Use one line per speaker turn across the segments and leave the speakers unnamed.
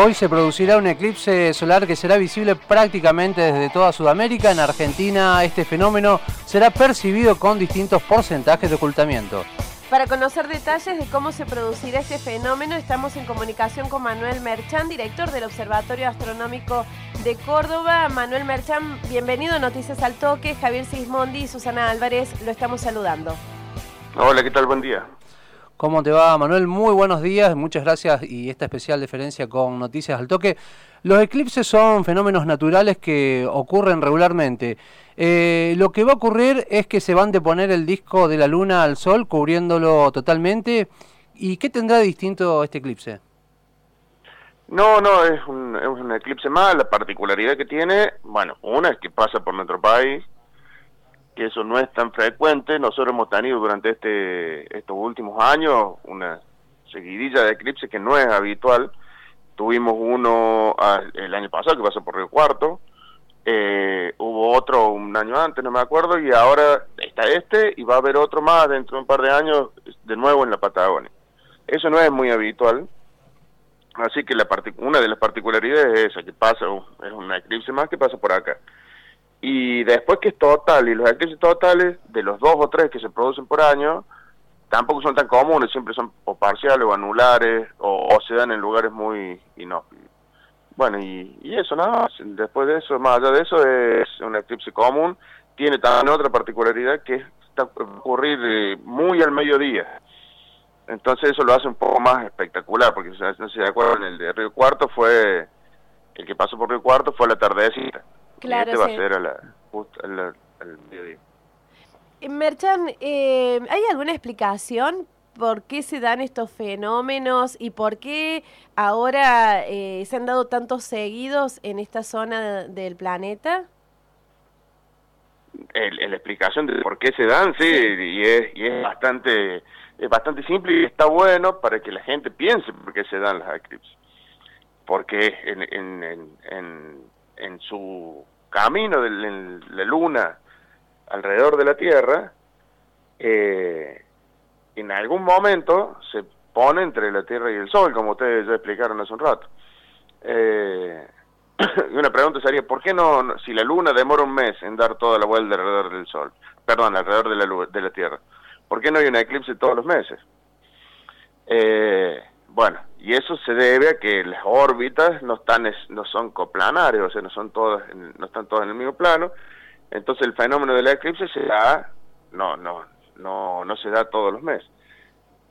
Hoy se producirá un eclipse solar que será visible prácticamente desde toda Sudamérica. En Argentina este fenómeno será percibido con distintos porcentajes de ocultamiento.
Para conocer detalles de cómo se producirá este fenómeno, estamos en comunicación con Manuel Merchán, director del Observatorio Astronómico de Córdoba. Manuel Merchán, bienvenido a Noticias al Toque. Javier Sismondi y Susana Álvarez lo estamos saludando.
Hola, ¿qué tal? Buen día.
¿Cómo te va, Manuel? Muy buenos días, muchas gracias y esta especial diferencia con Noticias al Toque. Los eclipses son fenómenos naturales que ocurren regularmente. Eh, lo que va a ocurrir es que se van a poner el disco de la Luna al Sol, cubriéndolo totalmente. ¿Y qué tendrá de distinto este eclipse?
No, no, es un, es un eclipse más. La particularidad que tiene, bueno, una es que pasa por nuestro país, que eso no es tan frecuente. Nosotros hemos tenido durante este estos últimos años una seguidilla de eclipses que no es habitual. Tuvimos uno el año pasado que pasó por Río Cuarto, eh, hubo otro un año antes, no me acuerdo, y ahora está este y va a haber otro más dentro de un par de años de nuevo en la Patagonia. Eso no es muy habitual. Así que la una de las particularidades es esa, que pasa, es un eclipse más que pasa por acá y después que es total, y los eclipses totales, de los dos o tres que se producen por año, tampoco son tan comunes, siempre son o parciales o anulares, o, se dan en lugares muy inhóspitos. Bueno, y, eso nada más, después de eso, más allá de eso, es un eclipse común, tiene también otra particularidad que está ocurrir eh, muy al mediodía. Entonces eso lo hace un poco más espectacular, porque no se acuerdan, el de Río Cuarto fue, el que pasó por Río Cuarto fue la tardecita
Claro,
este va a ser a la, justo al, mediodía.
Eh, Merchan, eh, ¿hay alguna explicación por qué se dan estos fenómenos y por qué ahora eh, se han dado tantos seguidos en esta zona del planeta?
la explicación de por qué se dan, sí, Y, es, y es bastante es bastante simple y está bueno para que la gente piense por qué se dan las eclipses. Porque en, en, en en su camino de la luna alrededor de la Tierra, eh, en algún momento se pone entre la Tierra y el Sol, como ustedes ya explicaron hace un rato. Eh, y una pregunta sería, ¿por qué no, si la Luna demora un mes en dar toda la vuelta alrededor del Sol, perdón, alrededor de la, de la Tierra, ¿por qué no hay un eclipse todos los meses? Eh, bueno, y eso se debe a que las órbitas no están no son coplanares, o sea, no son todas no están todas en el mismo plano. Entonces el fenómeno del eclipse se da no no no no se da todos los meses.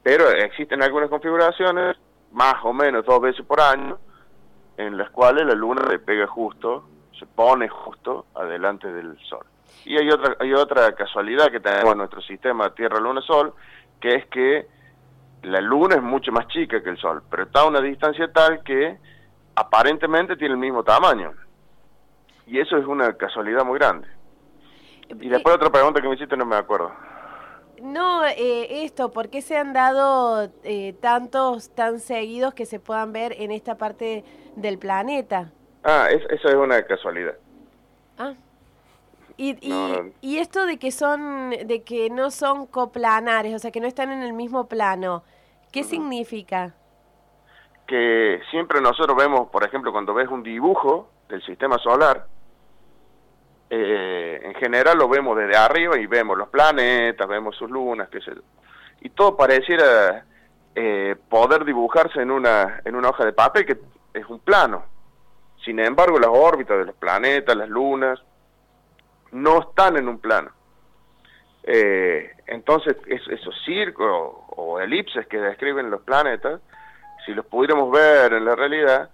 Pero existen algunas configuraciones más o menos dos veces por año en las cuales la luna le pega justo, se pone justo adelante del sol. Y hay otra hay otra casualidad que tenemos en nuestro sistema Tierra Luna Sol, que es que la luna es mucho más chica que el sol, pero está a una distancia tal que aparentemente tiene el mismo tamaño. Y eso es una casualidad muy grande. Y después otra pregunta que me hiciste no me acuerdo.
No, eh, esto, ¿por qué se han dado eh, tantos tan seguidos que se puedan ver en esta parte del planeta?
Ah, eso es una casualidad.
Ah. Y, y, esto de que son, de que no son coplanares, o sea, que no están en el mismo plano, ¿qué significa?
Que siempre nosotros vemos, por ejemplo, cuando ves un dibujo del sistema solar, eh, en general lo vemos desde arriba y vemos los planetas, vemos sus lunas, qué sé yo. Y todo pareciera eh, poder dibujarse en una, en una hoja de papel que es un plano. Sin embargo, las órbitas de los planetas, las lunas, no están en un plano. Eh, entonces, esos círculos o elipses que describen los planetas, si los pudiéramos ver en la realidad,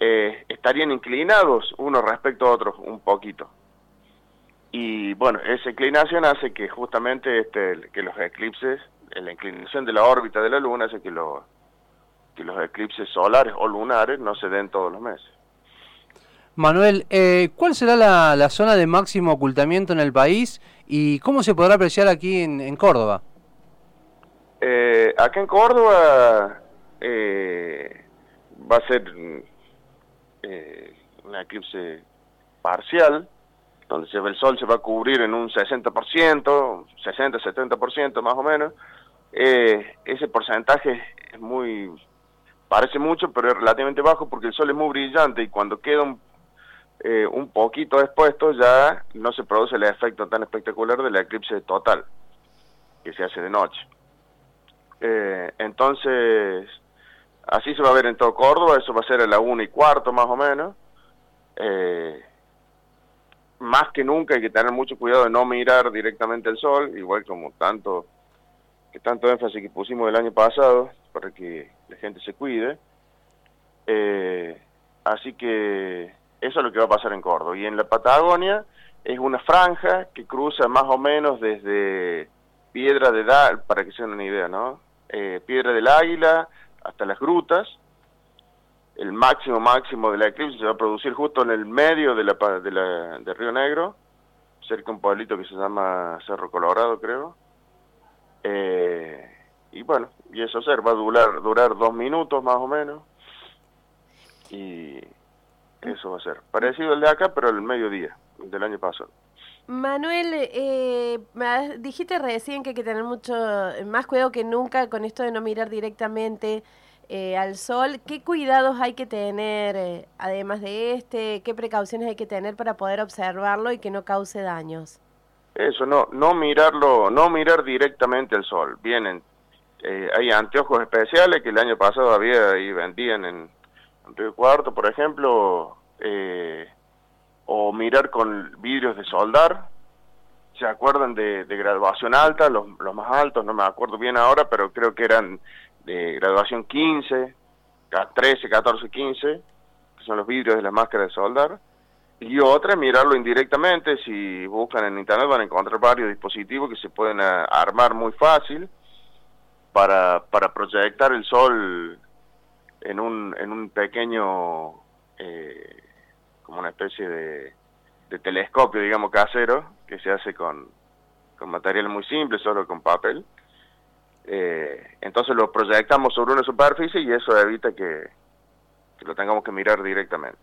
eh, estarían inclinados unos respecto a otros un poquito. Y bueno, esa inclinación hace que justamente este, que los eclipses, la inclinación de la órbita de la Luna hace que, que los eclipses solares o lunares no se den todos los meses.
Manuel, eh, ¿cuál será la, zona de máximo ocultamiento en el país y cómo se podrá apreciar aquí en, Córdoba?
Eh, acá en Córdoba eh, va a ser eh, un eclipse parcial, donde el sol se va a cubrir en un 60%, 60-70% más o menos. ese porcentaje es muy parece mucho, pero es relativamente bajo porque el sol es muy brillante y cuando queda un, eh, un poquito expuesto ya no se produce el efecto tan espectacular del eclipse total, que se hace de noche. Eh, entonces, así se va a ver en todo Córdoba, eso va a ser a la una y cuarto más o menos. Eh, más que nunca hay que tener mucho cuidado de no mirar directamente el sol, igual como tanto que tanto énfasis que pusimos el año pasado para que la gente se cuide. así que eso es lo que va a pasar en Córdoba. Y en la Patagonia es una franja que cruza más o menos desde Piedra de da para que se den una idea, ¿no? Eh, Piedra del Águila hasta las grutas. El máximo máximo de la eclipse se va a producir justo en el medio de la, de, la, Río Negro, cerca de un pueblito que se llama Cerro Colorado, creo. Eh, y bueno, y eso ser, va a durar, durar dos minutos más o menos. Y eso va a ser. Parecido al de acá, pero el mediodía, del año pasado.
Manuel, eh, dijiste recién que hay que tener mucho más cuidado que nunca con esto de no mirar directamente eh, al sol. ¿Qué cuidados hay que tener, eh, además de este? ¿Qué precauciones hay que tener para poder observarlo y que no cause daños?
Eso, no, no mirarlo, no mirar directamente al sol. Vienen, eh, hay anteojos especiales que el año pasado había y vendían en, Río Cuarto, por ejemplo, eh, o mirar con vidrios de soldar. ¿Se acuerdan de, graduación alta? Los, más altos, no me acuerdo bien ahora, pero creo que eran de graduación 15, 13, 14, 15, que son los vidrios de las máscaras de soldar. Y otra, mirarlo indirectamente. Si buscan en internet van a encontrar varios dispositivos que se pueden eh, armar muy fácil para, para proyectar el sol en un, en un pequeño, eh, como una especie de, telescopio, digamos, casero, que se hace con, con material muy simple, solo con papel. Eh, entonces lo proyectamos sobre una superficie y eso evita que, que lo tengamos que mirar directamente.